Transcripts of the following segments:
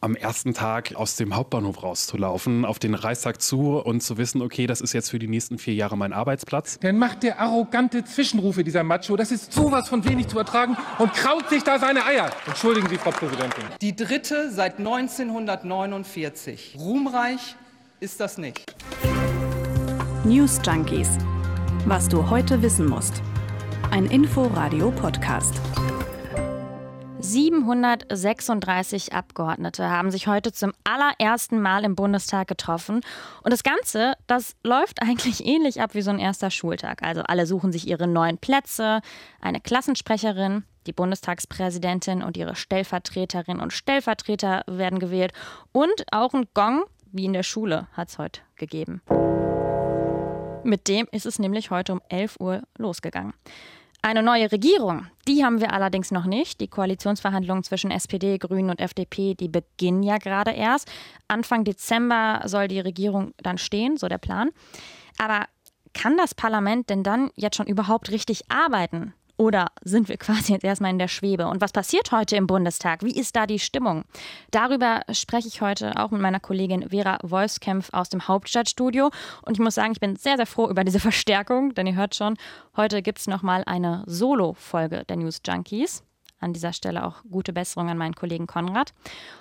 am ersten Tag aus dem Hauptbahnhof rauszulaufen, auf den Reichstag zu und zu wissen, okay, das ist jetzt für die nächsten vier Jahre mein Arbeitsplatz. Dann macht der arrogante Zwischenrufe dieser Macho, das ist sowas von wenig zu ertragen und kraut sich da seine Eier. Entschuldigen Sie, Frau Präsidentin. Die dritte seit 1949. Ruhmreich ist das nicht. News Junkies. Was du heute wissen musst. Ein Info-Radio-Podcast. 736 Abgeordnete haben sich heute zum allerersten Mal im Bundestag getroffen. Und das Ganze, das läuft eigentlich ähnlich ab wie so ein erster Schultag. Also alle suchen sich ihre neuen Plätze, eine Klassensprecherin, die Bundestagspräsidentin und ihre Stellvertreterinnen und Stellvertreter werden gewählt. Und auch ein Gong, wie in der Schule, hat es heute gegeben. Mit dem ist es nämlich heute um 11 Uhr losgegangen. Eine neue Regierung, die haben wir allerdings noch nicht. Die Koalitionsverhandlungen zwischen SPD, Grünen und FDP, die beginnen ja gerade erst. Anfang Dezember soll die Regierung dann stehen, so der Plan. Aber kann das Parlament denn dann jetzt schon überhaupt richtig arbeiten? Oder sind wir quasi jetzt erstmal in der Schwebe? Und was passiert heute im Bundestag? Wie ist da die Stimmung? Darüber spreche ich heute auch mit meiner Kollegin Vera Wolfskämpf aus dem Hauptstadtstudio. Und ich muss sagen, ich bin sehr, sehr froh über diese Verstärkung, denn ihr hört schon, heute gibt es nochmal eine Solo-Folge der News Junkies. An dieser Stelle auch gute Besserung an meinen Kollegen Konrad.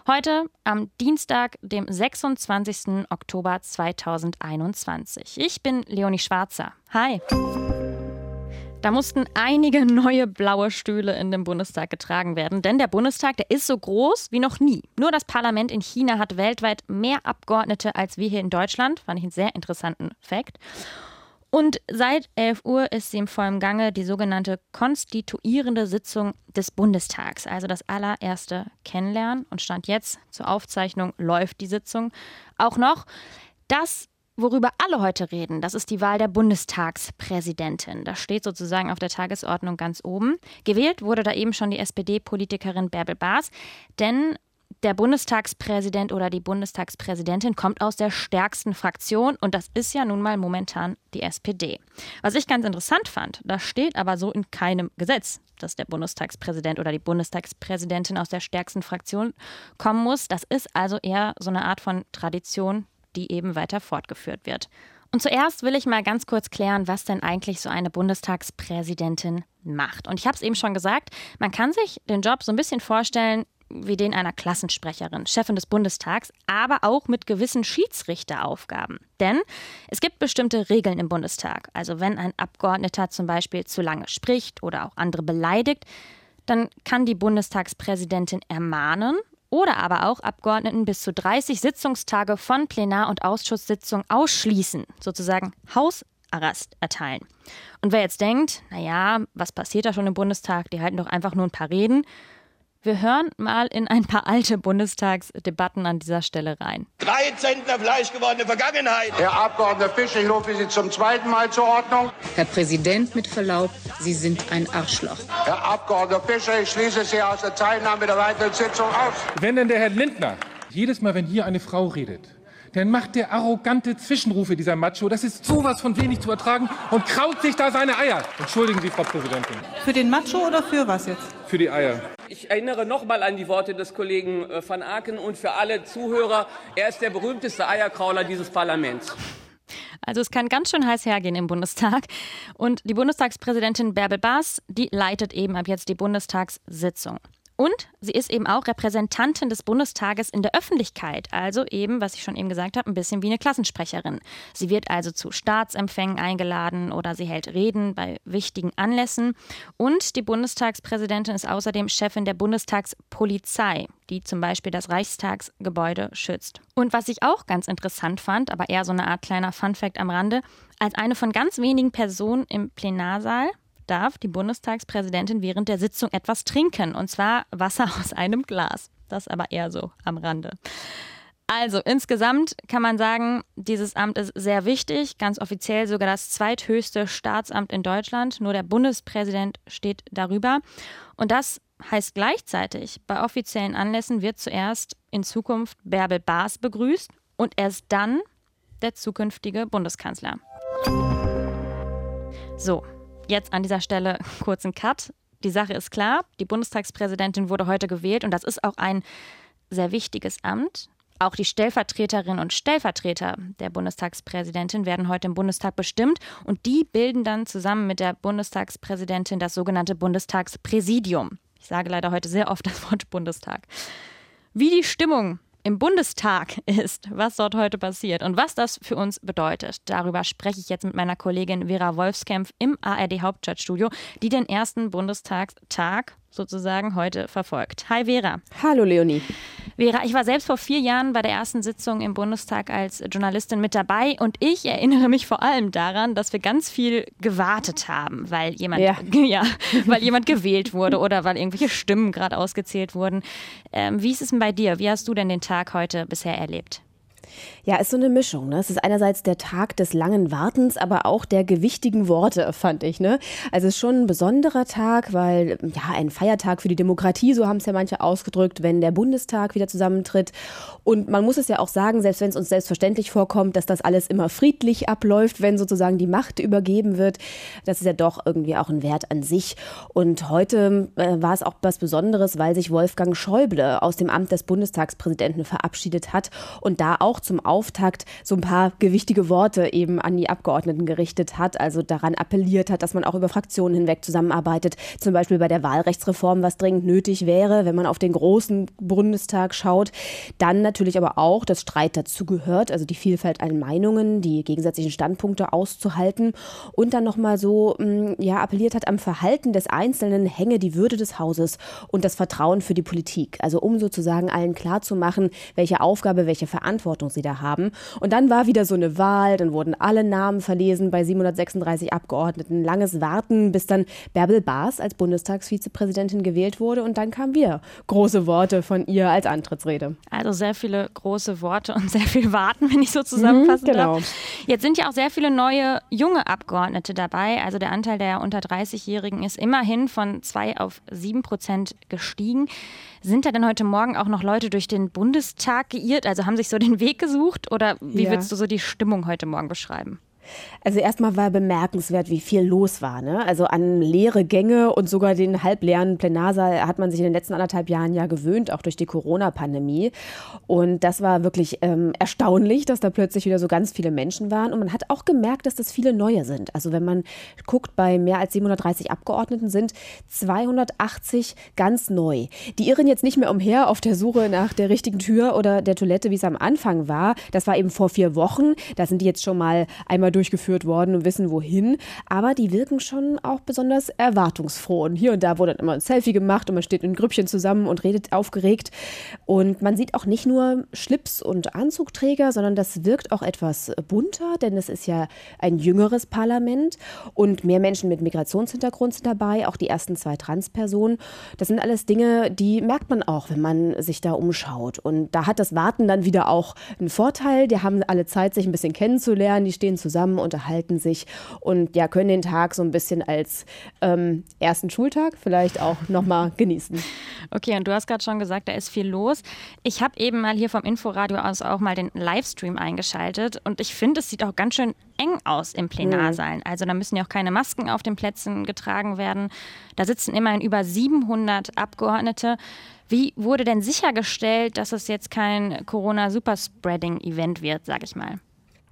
Heute am Dienstag, dem 26. Oktober 2021. Ich bin Leonie Schwarzer. Hi. Da mussten einige neue blaue Stühle in den Bundestag getragen werden, denn der Bundestag, der ist so groß wie noch nie. Nur das Parlament in China hat weltweit mehr Abgeordnete als wir hier in Deutschland, fand ich einen sehr interessanten Fakt. Und seit 11 Uhr ist sie im vollen Gange die sogenannte konstituierende Sitzung des Bundestags, also das allererste Kennenlernen. Und stand jetzt zur Aufzeichnung läuft die Sitzung auch noch. Das Worüber alle heute reden, das ist die Wahl der Bundestagspräsidentin. Das steht sozusagen auf der Tagesordnung ganz oben. Gewählt wurde da eben schon die SPD-Politikerin Bärbel Baas, denn der Bundestagspräsident oder die Bundestagspräsidentin kommt aus der stärksten Fraktion und das ist ja nun mal momentan die SPD. Was ich ganz interessant fand, das steht aber so in keinem Gesetz, dass der Bundestagspräsident oder die Bundestagspräsidentin aus der stärksten Fraktion kommen muss. Das ist also eher so eine Art von Tradition, die eben weiter fortgeführt wird. Und zuerst will ich mal ganz kurz klären, was denn eigentlich so eine Bundestagspräsidentin macht. Und ich habe es eben schon gesagt, man kann sich den Job so ein bisschen vorstellen wie den einer Klassensprecherin, Chefin des Bundestags, aber auch mit gewissen Schiedsrichteraufgaben. Denn es gibt bestimmte Regeln im Bundestag. Also wenn ein Abgeordneter zum Beispiel zu lange spricht oder auch andere beleidigt, dann kann die Bundestagspräsidentin ermahnen oder aber auch Abgeordneten bis zu 30 Sitzungstage von Plenar- und Ausschusssitzungen ausschließen, sozusagen Hausarrest erteilen. Und wer jetzt denkt, naja, was passiert da schon im Bundestag, die halten doch einfach nur ein paar Reden, wir hören mal in ein paar alte Bundestagsdebatten an dieser Stelle rein. Drei Zentner Fleisch gewordene Vergangenheit. Herr Abgeordneter Fischer, ich rufe Sie zum zweiten Mal zur Ordnung. Herr Präsident, mit Verlaub, Sie sind ein Arschloch. Herr Abgeordneter Fischer, ich schließe Sie aus der Teilnahme der weiteren Sitzung aus. Wenn denn der Herr Lindner jedes Mal, wenn hier eine Frau redet, dann macht der arrogante Zwischenrufe dieser Macho, das ist sowas von wenig zu ertragen und kraut sich da seine Eier. Entschuldigen Sie, Frau Präsidentin. Für den Macho oder für was jetzt? Für die Eier. Ich erinnere nochmal an die Worte des Kollegen äh, van Aken und für alle Zuhörer, er ist der berühmteste Eierkrauler dieses Parlaments. Also es kann ganz schön heiß hergehen im Bundestag. Und die Bundestagspräsidentin Bärbel Baas, die leitet eben ab jetzt die Bundestagssitzung. Und sie ist eben auch Repräsentantin des Bundestages in der Öffentlichkeit. Also eben, was ich schon eben gesagt habe, ein bisschen wie eine Klassensprecherin. Sie wird also zu Staatsempfängen eingeladen oder sie hält Reden bei wichtigen Anlässen. Und die Bundestagspräsidentin ist außerdem Chefin der Bundestagspolizei, die zum Beispiel das Reichstagsgebäude schützt. Und was ich auch ganz interessant fand, aber eher so eine Art kleiner Funfact am Rande, als eine von ganz wenigen Personen im Plenarsaal darf die Bundestagspräsidentin während der Sitzung etwas trinken, und zwar Wasser aus einem Glas. Das aber eher so am Rande. Also insgesamt kann man sagen, dieses Amt ist sehr wichtig, ganz offiziell sogar das zweithöchste Staatsamt in Deutschland. Nur der Bundespräsident steht darüber. Und das heißt gleichzeitig, bei offiziellen Anlässen wird zuerst in Zukunft Bärbel Baas begrüßt und erst dann der zukünftige Bundeskanzler. So, Jetzt an dieser Stelle kurzen Cut. Die Sache ist klar, die Bundestagspräsidentin wurde heute gewählt und das ist auch ein sehr wichtiges Amt. Auch die Stellvertreterinnen und Stellvertreter der Bundestagspräsidentin werden heute im Bundestag bestimmt und die bilden dann zusammen mit der Bundestagspräsidentin das sogenannte Bundestagspräsidium. Ich sage leider heute sehr oft das Wort Bundestag. Wie die Stimmung im Bundestag ist, was dort heute passiert und was das für uns bedeutet. Darüber spreche ich jetzt mit meiner Kollegin Vera Wolfskämpf im ARD Hauptstadtstudio, die den ersten Bundestagstag sozusagen heute verfolgt. Hi Vera. Hallo Leonie. Vera, ich war selbst vor vier Jahren bei der ersten Sitzung im Bundestag als Journalistin mit dabei und ich erinnere mich vor allem daran, dass wir ganz viel gewartet haben, weil jemand, ja. ja weil jemand gewählt wurde oder weil irgendwelche Stimmen gerade ausgezählt wurden. Ähm, wie ist es denn bei dir? Wie hast du denn den Tag heute bisher erlebt? Ja, ist so eine Mischung. Ne? Es ist einerseits der Tag des langen Wartens, aber auch der gewichtigen Worte, fand ich. Ne? Also es ist schon ein besonderer Tag, weil ja ein Feiertag für die Demokratie, so haben es ja manche ausgedrückt, wenn der Bundestag wieder zusammentritt. Und man muss es ja auch sagen, selbst wenn es uns selbstverständlich vorkommt, dass das alles immer friedlich abläuft, wenn sozusagen die Macht übergeben wird, das ist ja doch irgendwie auch ein Wert an sich. Und heute äh, war es auch was Besonderes, weil sich Wolfgang Schäuble aus dem Amt des Bundestagspräsidenten verabschiedet hat und da auch zum Auftakt so ein paar gewichtige Worte eben an die Abgeordneten gerichtet hat, also daran appelliert hat, dass man auch über Fraktionen hinweg zusammenarbeitet, zum Beispiel bei der Wahlrechtsreform, was dringend nötig wäre, wenn man auf den großen Bundestag schaut. Dann natürlich aber auch, dass Streit dazugehört, also die Vielfalt an Meinungen, die gegensätzlichen Standpunkte auszuhalten und dann nochmal so mm, ja, appelliert hat, am Verhalten des Einzelnen hänge die Würde des Hauses und das Vertrauen für die Politik. Also um sozusagen allen klarzumachen, welche Aufgabe, welche Verantwortung sie da haben. Und dann war wieder so eine Wahl, dann wurden alle Namen verlesen bei 736 Abgeordneten. Langes Warten, bis dann Bärbel Baas als Bundestagsvizepräsidentin gewählt wurde. Und dann kamen wieder große Worte von ihr als Antrittsrede. Also sehr viele große Worte und sehr viel Warten, wenn ich so zusammenfassen mhm, genau. darf. Jetzt sind ja auch sehr viele neue junge Abgeordnete dabei. Also der Anteil der unter 30-Jährigen ist immerhin von 2 auf 7 Prozent gestiegen. Sind da denn heute Morgen auch noch Leute durch den Bundestag geirrt? Also haben sich so den Weg gesucht? Oder wie ja. würdest du so die Stimmung heute Morgen beschreiben? Also erstmal war bemerkenswert, wie viel los war. Ne? Also an leere Gänge und sogar den halbleeren Plenarsaal hat man sich in den letzten anderthalb Jahren ja gewöhnt, auch durch die Corona-Pandemie. Und das war wirklich ähm, erstaunlich, dass da plötzlich wieder so ganz viele Menschen waren. Und man hat auch gemerkt, dass das viele neue sind. Also wenn man guckt, bei mehr als 730 Abgeordneten sind 280 ganz neu. Die irren jetzt nicht mehr umher auf der Suche nach der richtigen Tür oder der Toilette, wie es am Anfang war. Das war eben vor vier Wochen. Da sind die jetzt schon mal einmal durchgeführt worden und wissen wohin. Aber die wirken schon auch besonders erwartungsfroh. Und hier und da wurde dann immer ein Selfie gemacht und man steht in Grüppchen zusammen und redet aufgeregt. Und man sieht auch nicht nur Schlips und Anzugträger, sondern das wirkt auch etwas bunter, denn es ist ja ein jüngeres Parlament und mehr Menschen mit Migrationshintergrund sind dabei, auch die ersten zwei Transpersonen. Das sind alles Dinge, die merkt man auch, wenn man sich da umschaut. Und da hat das Warten dann wieder auch einen Vorteil. Die haben alle Zeit, sich ein bisschen kennenzulernen, die stehen zusammen zusammen, unterhalten sich und ja, können den Tag so ein bisschen als ähm, ersten Schultag vielleicht auch nochmal genießen. Okay, und du hast gerade schon gesagt, da ist viel los. Ich habe eben mal hier vom Inforadio aus auch mal den Livestream eingeschaltet und ich finde, es sieht auch ganz schön eng aus im Plenarsaal. Mhm. Also da müssen ja auch keine Masken auf den Plätzen getragen werden. Da sitzen immerhin über 700 Abgeordnete. Wie wurde denn sichergestellt, dass es jetzt kein Corona-Superspreading-Event wird, sage ich mal?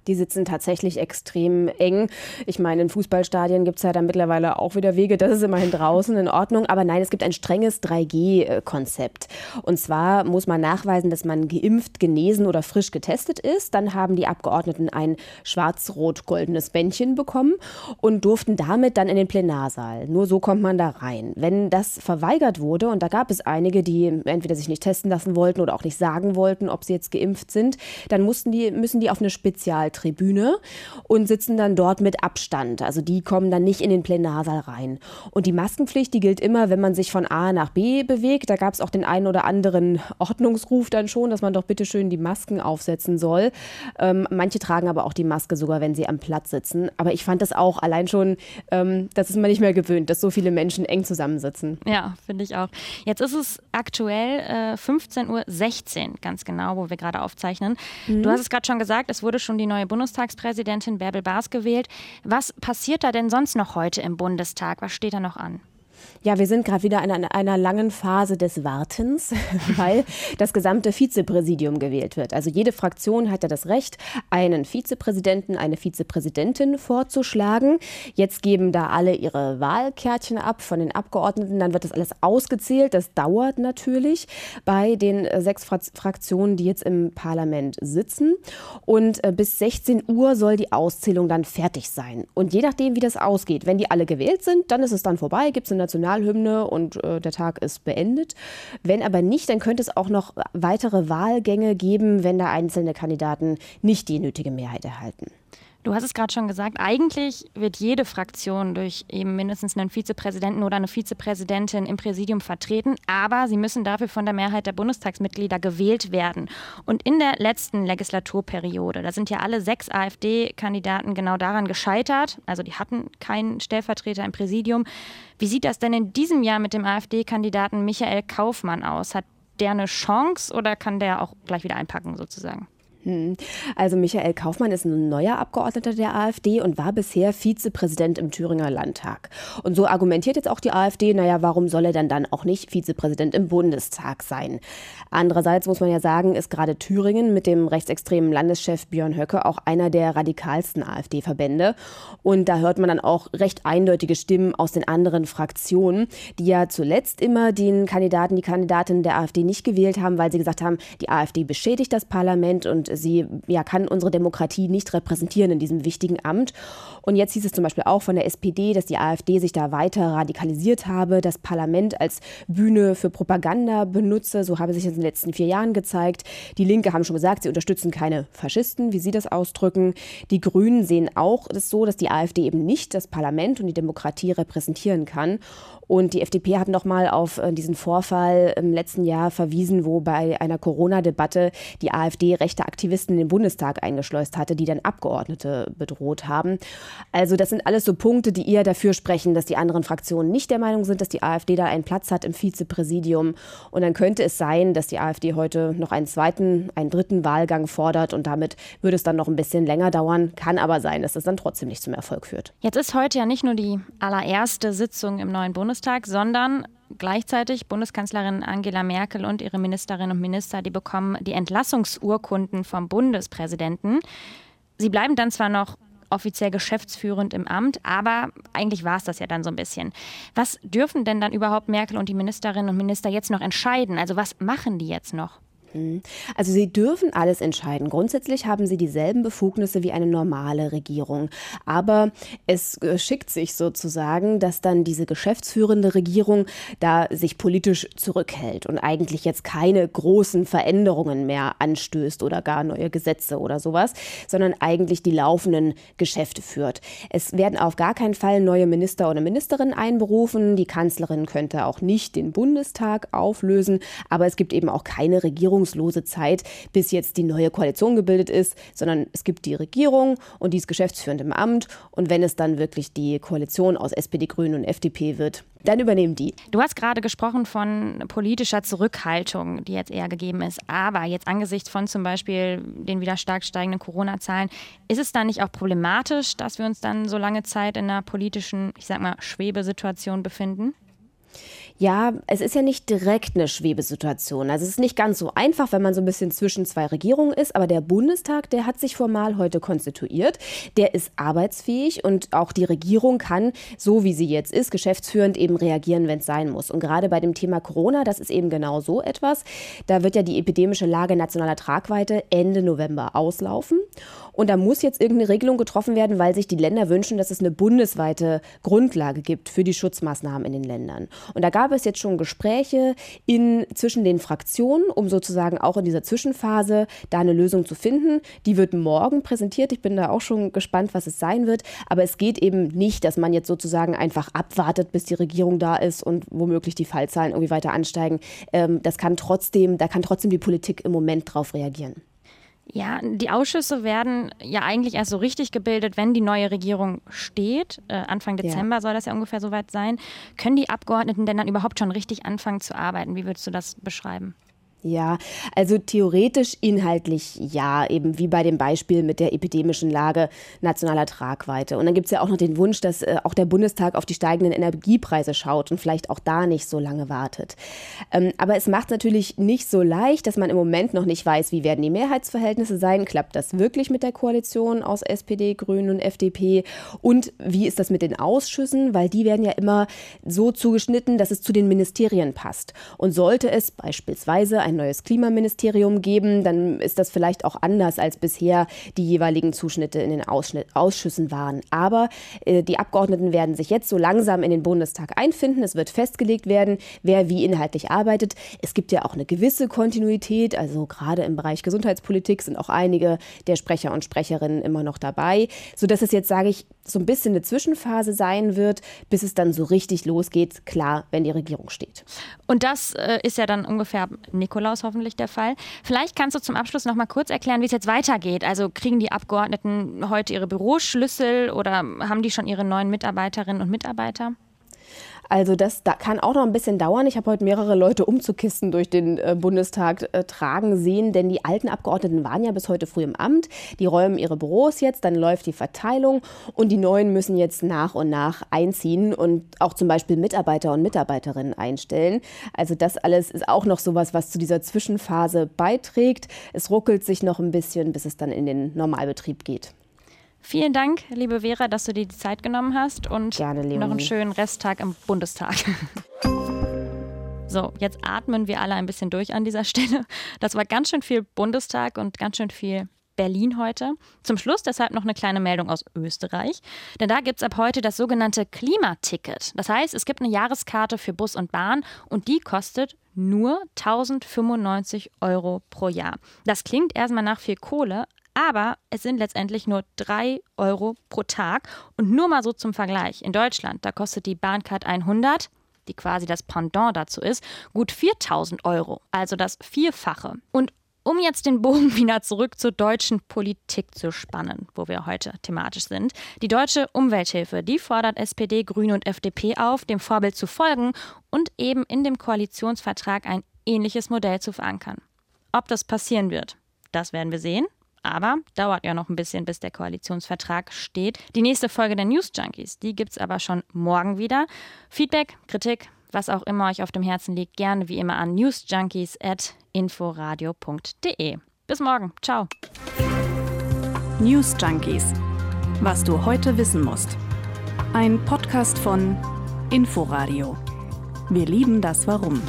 Die sitzen tatsächlich extrem eng. Ich meine, in Fußballstadien gibt es ja dann mittlerweile auch wieder Wege. Das ist immerhin draußen in Ordnung. Aber nein, es gibt ein strenges 3G-Konzept. Und zwar muss man nachweisen, dass man geimpft, genesen oder frisch getestet ist. Dann haben die Abgeordneten ein schwarz-rot-goldenes Bändchen bekommen und durften damit dann in den Plenarsaal. Nur so kommt man da rein. Wenn das verweigert wurde, und da gab es einige, die entweder sich nicht testen lassen wollten oder auch nicht sagen wollten, ob sie jetzt geimpft sind, dann mussten die, müssen die auf eine Spezial Tribüne und sitzen dann dort mit Abstand. Also die kommen dann nicht in den Plenarsaal rein. Und die Maskenpflicht, die gilt immer, wenn man sich von A nach B bewegt. Da gab es auch den einen oder anderen Ordnungsruf dann schon, dass man doch bitte schön die Masken aufsetzen soll. Ähm, manche tragen aber auch die Maske sogar, wenn sie am Platz sitzen. Aber ich fand das auch allein schon, ähm, das ist man nicht mehr gewöhnt, dass so viele Menschen eng zusammensitzen. Ja, finde ich auch. Jetzt ist es aktuell äh, 15.16 Uhr, ganz genau, wo wir gerade aufzeichnen. Mhm. Du hast es gerade schon gesagt, es wurde schon die neue Bundestagspräsidentin Bärbel Baas gewählt. Was passiert da denn sonst noch heute im Bundestag? Was steht da noch an? Ja, wir sind gerade wieder in einer langen Phase des Wartens, weil das gesamte Vizepräsidium gewählt wird. Also jede Fraktion hat ja das Recht, einen Vizepräsidenten, eine Vizepräsidentin vorzuschlagen. Jetzt geben da alle ihre Wahlkärtchen ab von den Abgeordneten. Dann wird das alles ausgezählt. Das dauert natürlich bei den sechs Fraktionen, die jetzt im Parlament sitzen. Und äh, bis 16 Uhr soll die Auszählung dann fertig sein. Und je nachdem, wie das ausgeht, wenn die alle gewählt sind, dann ist es dann vorbei, gibt es eine Nationalhymne und äh, der Tag ist beendet. Wenn aber nicht, dann könnte es auch noch weitere Wahlgänge geben, wenn da einzelne Kandidaten nicht die nötige Mehrheit erhalten. Du hast es gerade schon gesagt, eigentlich wird jede Fraktion durch eben mindestens einen Vizepräsidenten oder eine Vizepräsidentin im Präsidium vertreten, aber sie müssen dafür von der Mehrheit der Bundestagsmitglieder gewählt werden. Und in der letzten Legislaturperiode, da sind ja alle sechs AfD-Kandidaten genau daran gescheitert, also die hatten keinen Stellvertreter im Präsidium. Wie sieht das denn in diesem Jahr mit dem AfD-Kandidaten Michael Kaufmann aus? Hat der eine Chance oder kann der auch gleich wieder einpacken sozusagen? Hm. Also Michael Kaufmann ist ein neuer Abgeordneter der AfD und war bisher Vizepräsident im Thüringer Landtag. Und so argumentiert jetzt auch die AfD, naja, warum soll er dann dann auch nicht Vizepräsident im Bundestag sein? Andererseits muss man ja sagen, ist gerade Thüringen mit dem rechtsextremen Landeschef Björn Höcke auch einer der radikalsten AfD-Verbände. Und da hört man dann auch recht eindeutige Stimmen aus den anderen Fraktionen, die ja zuletzt immer den Kandidaten, die Kandidatin der AfD nicht gewählt haben, weil sie gesagt haben, die AfD beschädigt das Parlament und sie ja, kann unsere Demokratie nicht repräsentieren in diesem wichtigen Amt. Und jetzt hieß es zum Beispiel auch von der SPD, dass die AfD sich da weiter radikalisiert habe, das Parlament als Bühne für Propaganda benutze. So habe sich das in den letzten vier Jahren gezeigt. Die Linke haben schon gesagt, sie unterstützen keine Faschisten, wie sie das ausdrücken. Die Grünen sehen auch es so, dass die AfD eben nicht das Parlament und die Demokratie repräsentieren kann. Und die FDP hat nochmal auf äh, diesen Vorfall im letzten Jahr verwiesen, wo bei einer Corona-Debatte die AfD rechte Aktivisten in den Bundestag eingeschleust hatte, die dann Abgeordnete bedroht haben. Also das sind alles so Punkte, die eher dafür sprechen, dass die anderen Fraktionen nicht der Meinung sind, dass die AfD da einen Platz hat im Vizepräsidium. Und dann könnte es sein, dass die AfD heute noch einen zweiten, einen dritten Wahlgang fordert und damit würde es dann noch ein bisschen länger dauern. Kann aber sein, dass es dann trotzdem nicht zum Erfolg führt. Jetzt ist heute ja nicht nur die allererste Sitzung im neuen Bundestag, Bundestag, sondern gleichzeitig Bundeskanzlerin Angela Merkel und ihre Ministerinnen und Minister, die bekommen die Entlassungsurkunden vom Bundespräsidenten. Sie bleiben dann zwar noch offiziell geschäftsführend im Amt, aber eigentlich war es das ja dann so ein bisschen. Was dürfen denn dann überhaupt Merkel und die Ministerinnen und Minister jetzt noch entscheiden? Also was machen die jetzt noch? Mhm. Also sie dürfen alles entscheiden. Grundsätzlich haben sie dieselben Befugnisse wie eine normale Regierung. Aber es äh, schickt sich sozusagen, dass dann diese geschäftsführende Regierung da sich politisch zurückhält und eigentlich jetzt keine großen Veränderungen mehr anstößt oder gar neue Gesetze oder sowas, sondern eigentlich die laufenden Geschäfte führt. Es werden auf gar keinen Fall neue Minister oder Ministerinnen einberufen. Die Kanzlerin könnte auch nicht den Bundestag auflösen, aber es gibt eben auch keine Regierung hoffnungslose Zeit, bis jetzt die neue Koalition gebildet ist, sondern es gibt die Regierung und die ist geschäftsführend im Amt. Und wenn es dann wirklich die Koalition aus SPD, Grünen und FDP wird, dann übernehmen die. Du hast gerade gesprochen von politischer Zurückhaltung, die jetzt eher gegeben ist. Aber jetzt angesichts von zum Beispiel den wieder stark steigenden Corona-Zahlen, ist es dann nicht auch problematisch, dass wir uns dann so lange Zeit in einer politischen, ich sag mal, Schwebesituation befinden? Ja, es ist ja nicht direkt eine Schwebesituation. Also es ist nicht ganz so einfach, wenn man so ein bisschen zwischen zwei Regierungen ist. Aber der Bundestag, der hat sich formal heute konstituiert. Der ist arbeitsfähig und auch die Regierung kann, so wie sie jetzt ist, geschäftsführend eben reagieren, wenn es sein muss. Und gerade bei dem Thema Corona, das ist eben genau so etwas. Da wird ja die epidemische Lage nationaler Tragweite Ende November auslaufen. Und da muss jetzt irgendeine Regelung getroffen werden, weil sich die Länder wünschen, dass es eine bundesweite Grundlage gibt für die Schutzmaßnahmen in den Ländern. Und da gab es jetzt schon Gespräche in, zwischen den Fraktionen, um sozusagen auch in dieser Zwischenphase da eine Lösung zu finden. Die wird morgen präsentiert. Ich bin da auch schon gespannt, was es sein wird. Aber es geht eben nicht, dass man jetzt sozusagen einfach abwartet, bis die Regierung da ist und womöglich die Fallzahlen irgendwie weiter ansteigen. Ähm, das kann trotzdem, da kann trotzdem die Politik im Moment drauf reagieren. Ja, die Ausschüsse werden ja eigentlich erst so richtig gebildet, wenn die neue Regierung steht. Äh, Anfang Dezember ja. soll das ja ungefähr soweit sein. Können die Abgeordneten denn dann überhaupt schon richtig anfangen zu arbeiten? Wie würdest du das beschreiben? Ja, also theoretisch, inhaltlich ja, eben wie bei dem Beispiel mit der epidemischen Lage nationaler Tragweite. Und dann gibt es ja auch noch den Wunsch, dass äh, auch der Bundestag auf die steigenden Energiepreise schaut und vielleicht auch da nicht so lange wartet. Ähm, aber es macht natürlich nicht so leicht, dass man im Moment noch nicht weiß, wie werden die Mehrheitsverhältnisse sein. Klappt das wirklich mit der Koalition aus SPD, Grünen und FDP? Und wie ist das mit den Ausschüssen? Weil die werden ja immer so zugeschnitten, dass es zu den Ministerien passt. Und sollte es beispielsweise ein neues Klimaministerium geben, dann ist das vielleicht auch anders als bisher die jeweiligen Zuschnitte in den Ausschnitt, Ausschüssen waren. Aber äh, die Abgeordneten werden sich jetzt so langsam in den Bundestag einfinden. Es wird festgelegt werden, wer wie inhaltlich arbeitet. Es gibt ja auch eine gewisse Kontinuität, also gerade im Bereich Gesundheitspolitik sind auch einige der Sprecher und Sprecherinnen immer noch dabei, sodass es jetzt, sage ich, so ein bisschen eine Zwischenphase sein wird, bis es dann so richtig losgeht, klar, wenn die Regierung steht. Und das äh, ist ja dann ungefähr Nikolaus hoffentlich der Fall. Vielleicht kannst du zum Abschluss noch mal kurz erklären, wie es jetzt weitergeht. Also kriegen die Abgeordneten heute ihre Büroschlüssel oder haben die schon ihre neuen Mitarbeiterinnen und Mitarbeiter? Also das da kann auch noch ein bisschen dauern. Ich habe heute mehrere Leute Umzugkisten durch den äh, Bundestag äh, tragen sehen, denn die alten Abgeordneten waren ja bis heute früh im Amt. Die räumen ihre Büros jetzt, dann läuft die Verteilung und die neuen müssen jetzt nach und nach einziehen und auch zum Beispiel Mitarbeiter und Mitarbeiterinnen einstellen. Also das alles ist auch noch sowas, was zu dieser Zwischenphase beiträgt. Es ruckelt sich noch ein bisschen, bis es dann in den Normalbetrieb geht. Vielen Dank, liebe Vera, dass du dir die Zeit genommen hast und Gerne, noch einen schönen Resttag im Bundestag. So, jetzt atmen wir alle ein bisschen durch an dieser Stelle. Das war ganz schön viel Bundestag und ganz schön viel Berlin heute. Zum Schluss deshalb noch eine kleine Meldung aus Österreich. Denn da gibt es ab heute das sogenannte Klimaticket. Das heißt, es gibt eine Jahreskarte für Bus und Bahn und die kostet nur 1095 Euro pro Jahr. Das klingt erstmal nach viel Kohle, aber es sind letztendlich nur 3 Euro pro Tag. Und nur mal so zum Vergleich. In Deutschland, da kostet die Bahncard 100, die quasi das Pendant dazu ist, gut 4000 Euro. Also das Vierfache. Und um jetzt den Bogen wieder zurück zur deutschen Politik zu spannen, wo wir heute thematisch sind. Die deutsche Umwelthilfe, die fordert SPD, Grüne und FDP auf, dem Vorbild zu folgen und eben in dem Koalitionsvertrag ein ähnliches Modell zu verankern. Ob das passieren wird, das werden wir sehen. Aber dauert ja noch ein bisschen, bis der Koalitionsvertrag steht. Die nächste Folge der News Junkies, die gibt es aber schon morgen wieder. Feedback, Kritik, was auch immer euch auf dem Herzen liegt, gerne wie immer an newsjunkies.inforadio.de. Bis morgen. Ciao. News Junkies. Was du heute wissen musst. Ein Podcast von Inforadio. Wir lieben das Warum.